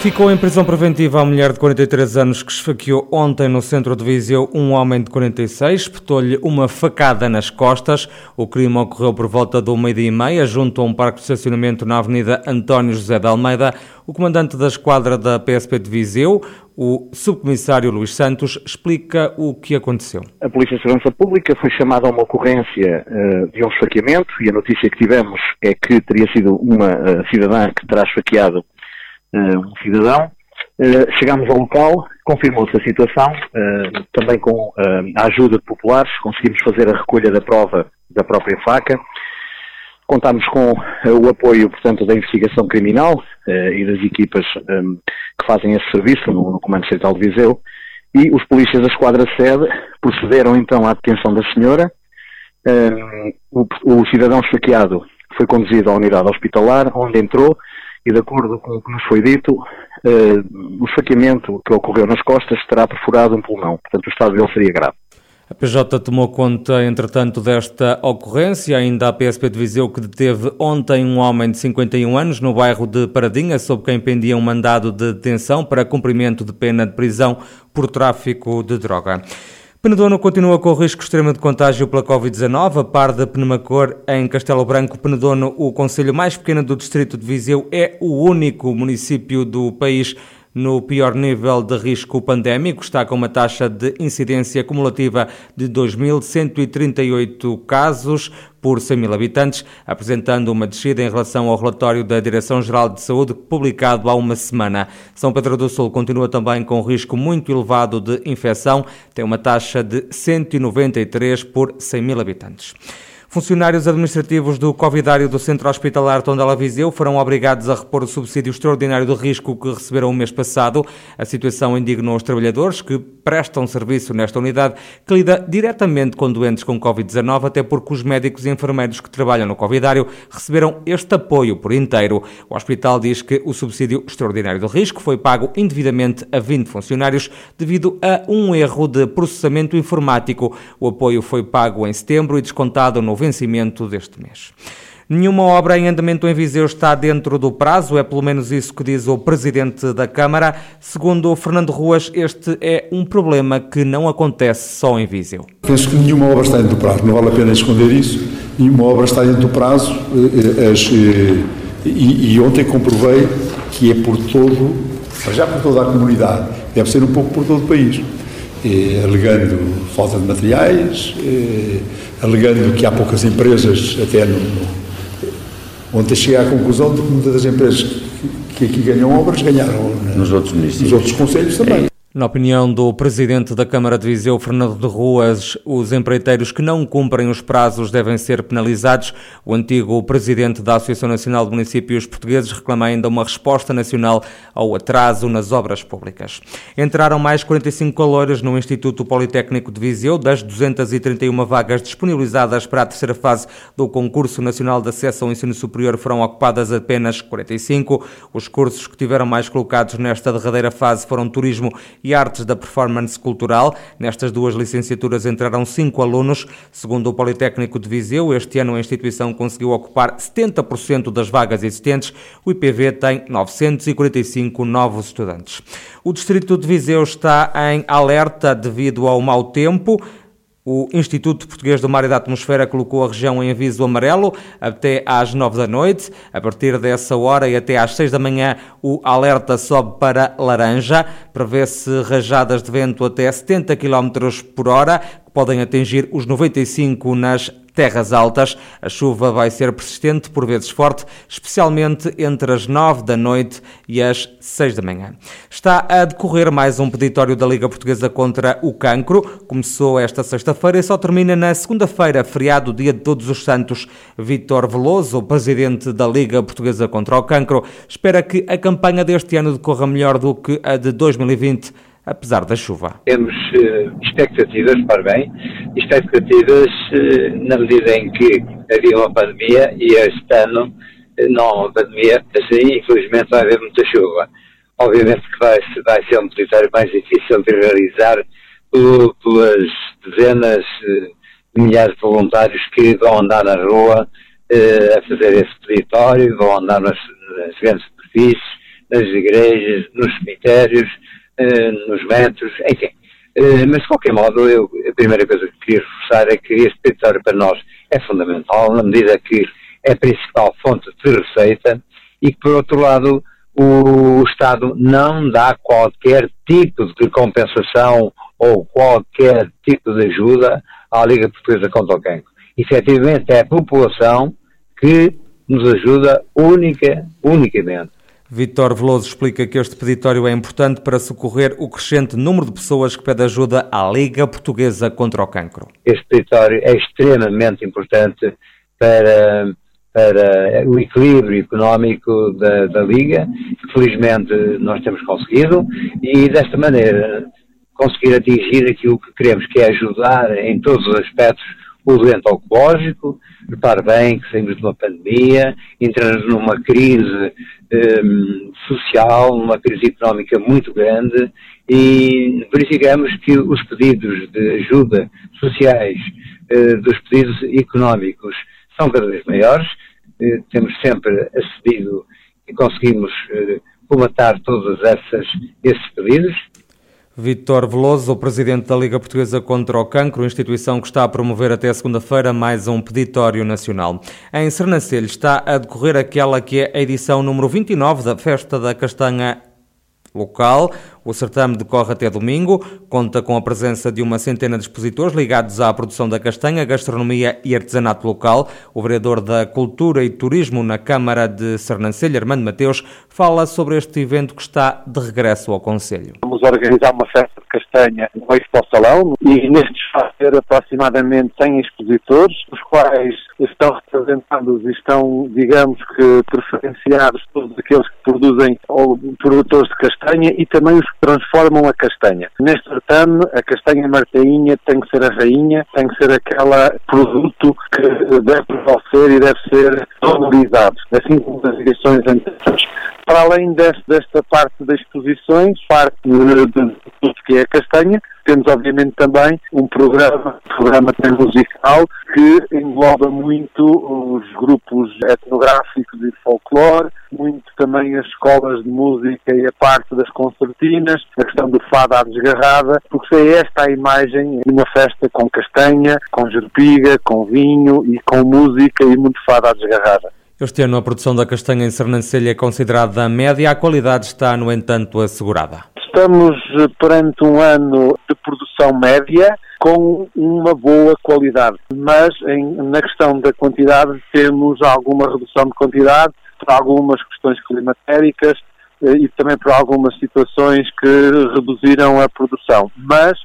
Ficou em prisão preventiva a mulher de 43 anos que esfaqueou ontem no centro de Viseu um homem de 46, espetou-lhe uma facada nas costas. O crime ocorreu por volta do meio-dia e meia, junto a um parque de estacionamento na Avenida António José de Almeida. O comandante da esquadra da PSP de Viseu, o subcomissário Luís Santos, explica o que aconteceu. A Polícia de Segurança Pública foi chamada a uma ocorrência uh, de um esfaqueamento e a notícia que tivemos é que teria sido uma uh, cidadã que terá esfaqueado um cidadão. Uh, chegámos ao local, confirmou-se a situação, uh, também com a ajuda de populares, conseguimos fazer a recolha da prova da própria faca. Contámos com o apoio, portanto, da investigação criminal e das equipas que fazem esse serviço no, Comando Central de Viseu. E os polícias da Esquadra Sede procederam então à detenção da senhora. O, cidadão esfaqueado foi conduzido à unidade hospitalar, onde entrou e de acordo com o que nos foi dito, uh, o esfaqueamento que ocorreu nas costas terá perfurado um pulmão, portanto o estado dele seria grave. A PJ tomou conta, entretanto, desta ocorrência. Ainda a PSP de Viseu que deteve ontem um homem de 51 anos no bairro de Paradinha, sob quem pendia um mandado de detenção para cumprimento de pena de prisão por tráfico de droga. Penedono continua com o risco extremo de contágio pela Covid-19. A par de Penamacor, em Castelo Branco, Penedono, o conselho mais pequeno do distrito de Viseu, é o único município do país no pior nível de risco pandémico, está com uma taxa de incidência cumulativa de 2.138 casos por 100 mil habitantes, apresentando uma descida em relação ao relatório da Direção-Geral de Saúde publicado há uma semana. São Pedro do Sul continua também com risco muito elevado de infecção, tem uma taxa de 193 por 100 mil habitantes. Funcionários administrativos do Covidário do Centro Hospitalar Tondela Viseu foram obrigados a repor o subsídio extraordinário de risco que receberam o mês passado. A situação indignou os trabalhadores que prestam serviço nesta unidade, que lida diretamente com doentes com Covid-19, até porque os médicos e enfermeiros que trabalham no Covidário receberam este apoio por inteiro. O hospital diz que o subsídio extraordinário de risco foi pago indevidamente a 20 funcionários devido a um erro de processamento informático. O apoio foi pago em setembro e descontado no vencimento deste mês. Nenhuma obra em andamento em Viseu está dentro do prazo, é pelo menos isso que diz o Presidente da Câmara. Segundo Fernando Ruas, este é um problema que não acontece só em Viseu. Penso que nenhuma obra está dentro do prazo, não vale a pena esconder isso. Nenhuma obra está dentro do prazo eh, eh, eh, e ontem comprovei que é por todo, já por toda a comunidade, deve ser um pouco por todo o país. alegando falta de materiais, alegando que há poucas empresas, até no, Ontem cheguei à conclusão de que muitas das empresas que aqui ganham obras ganharam nos outros municípios. Nos outros conselhos também. Na opinião do presidente da Câmara de Viseu, Fernando de Ruas, os empreiteiros que não cumprem os prazos devem ser penalizados. O antigo presidente da Associação Nacional de Municípios Portugueses reclama ainda uma resposta nacional ao atraso nas obras públicas. Entraram mais 45 calores no Instituto Politécnico de Viseu, das 231 vagas disponibilizadas para a terceira fase do Concurso Nacional de Acesso ao Ensino Superior foram ocupadas apenas 45. Os cursos que tiveram mais colocados nesta derradeira fase foram Turismo e Artes da Performance Cultural. Nestas duas licenciaturas entraram cinco alunos. Segundo o Politécnico de Viseu, este ano a instituição conseguiu ocupar 70% das vagas existentes. O IPV tem 945 novos estudantes. O Distrito de Viseu está em alerta devido ao mau tempo. O Instituto Português do Mar e da Atmosfera colocou a região em aviso amarelo até às 9 da noite. A partir dessa hora e até às 6 da manhã, o alerta sobe para laranja. Prevê-se rajadas de vento até 70 km por hora, que podem atingir os 95 nas terras altas. A chuva vai ser persistente, por vezes forte, especialmente entre as 9 da noite e as 6 da manhã. Está a decorrer mais um peditório da Liga Portuguesa contra o cancro. Começou esta sexta-feira e só termina na segunda-feira, feriado, dia de Todos os Santos. Vítor Veloso, presidente da Liga Portuguesa contra o Cancro, espera que a campanha deste ano decorra melhor do que a de 2020 apesar da chuva. Temos uh, expectativas, para bem, expectativas uh, na medida em que havia uma pandemia e este ano uh, não há uma pandemia, assim, infelizmente vai haver muita chuva. Obviamente que vai, vai ser um território mais difícil de realizar pelas dezenas, milhares de voluntários que vão andar na rua a fazer esse peditório, vão andar nas, nas grandes superfícies, nas igrejas, nos cemitérios, nos metros, enfim. Uh, mas de qualquer modo, eu, a primeira coisa que queria reforçar é que este peditório para nós é fundamental, na medida que é a principal fonte de receita e que, por outro lado, o Estado não dá qualquer tipo de compensação ou qualquer tipo de ajuda à Liga Portuguesa contra o Cancro. Efetivamente, é a população que nos ajuda única, unicamente. Vitor Veloso explica que este peditório é importante para socorrer o crescente número de pessoas que pedem ajuda à Liga Portuguesa contra o Cancro. Este peditório é extremamente importante para, para o equilíbrio económico da, da Liga, que felizmente nós temos conseguido, e desta maneira conseguir atingir aquilo que queremos, que é ajudar em todos os aspectos o doente oncológico, repare bem que saímos de uma pandemia, entramos numa crise um, social, numa crise económica muito grande e verificamos que os pedidos de ajuda sociais uh, dos pedidos económicos são cada vez maiores, uh, temos sempre acedido e conseguimos uh, comatar todos essas, esses pedidos Vítor Veloso, o presidente da Liga Portuguesa contra o Cancro, instituição que está a promover até segunda-feira mais um peditório nacional. Em Sernancelho está a decorrer aquela que é a edição número 29 da Festa da Castanha local. O certame decorre até domingo, conta com a presença de uma centena de expositores ligados à produção da castanha, gastronomia e artesanato local. O vereador da Cultura e Turismo na Câmara de Sernancelho, Armando Mateus, fala sobre este evento que está de regresso ao Conselho. Vamos organizar uma festa de castanha no Expo Salão e neste vai ter aproximadamente 100 expositores, os quais estão representados e estão, digamos que, preferenciados todos aqueles que produzem ou produtores de castanha e também os transformam a castanha. Neste certame, a castanha martainha tem que ser a rainha, tem que ser aquele produto que deve prevalecer e deve ser valorizado, assim como as edições anteriores. Para além deste, desta parte das exposições, parte tudo que é a castanha, temos obviamente também um programa, programa musical que engloba muito os grupos etnográficos e folclore, muito também as escolas de música e a parte das concertinas, a questão do fado à desgarrada, porque é esta a imagem de uma festa com castanha, com jerpiga, com vinho e com música e muito fado à desgarrada. Este ano a produção da castanha em Sernancelha é considerada média, a qualidade está, no entanto, assegurada. Estamos perante um ano de produção média com uma boa qualidade, mas em, na questão da quantidade temos alguma redução de quantidade por algumas questões climatéricas eh, e também por algumas situações que reduziram a produção. Mas,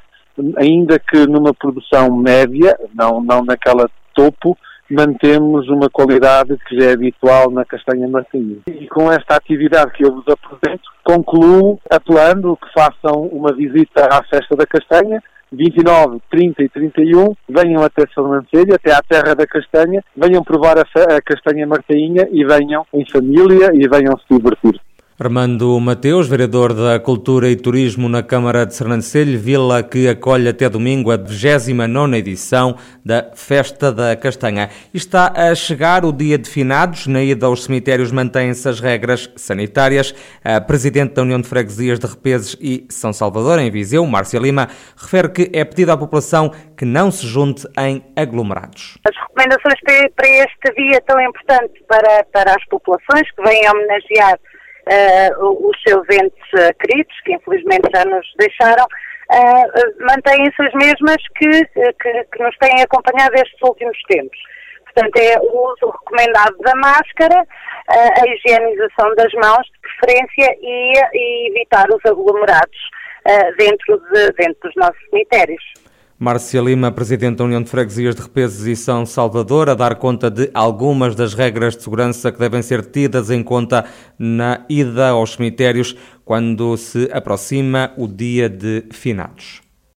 ainda que numa produção média, não, não naquela topo, mantemos uma qualidade que já é habitual na castanha martinha. E com esta atividade que eu vos apresento, concluo apelando que façam uma visita à Festa da Castanha, 29, 30 e 31, venham até Salmancelha, até à Terra da Castanha, venham provar a, a castanha martainha e venham em família e venham se divertir. Armando Mateus, vereador da Cultura e Turismo na Câmara de Sernancelho, vila que acolhe até domingo a 29 edição da Festa da Castanha. Está a chegar o dia de finados, na ida aos cemitérios mantêm-se as regras sanitárias. A Presidente da União de Freguesias de Repeses e São Salvador, em Viseu, Márcia Lima, refere que é pedido à população que não se junte em aglomerados. As recomendações para este dia tão importante para, para as populações que vêm homenagear uh, os seus entes queridos, que infelizmente já nos deixaram, uh, mantêm-se as mesmas que, que, que, nos têm acompanhado estes últimos tempos. Portanto, é o uso recomendado da máscara, a higienização das mãos, de preferência, e, e evitar os aglomerados dentro, de, dentro dos nossos cemitérios. Márcia Lima, Presidente da União de Freguesias de Repeses e São Salvador, a dar conta de algumas das regras de segurança que devem ser tidas em conta na ida aos cemitérios quando se aproxima o dia de finados.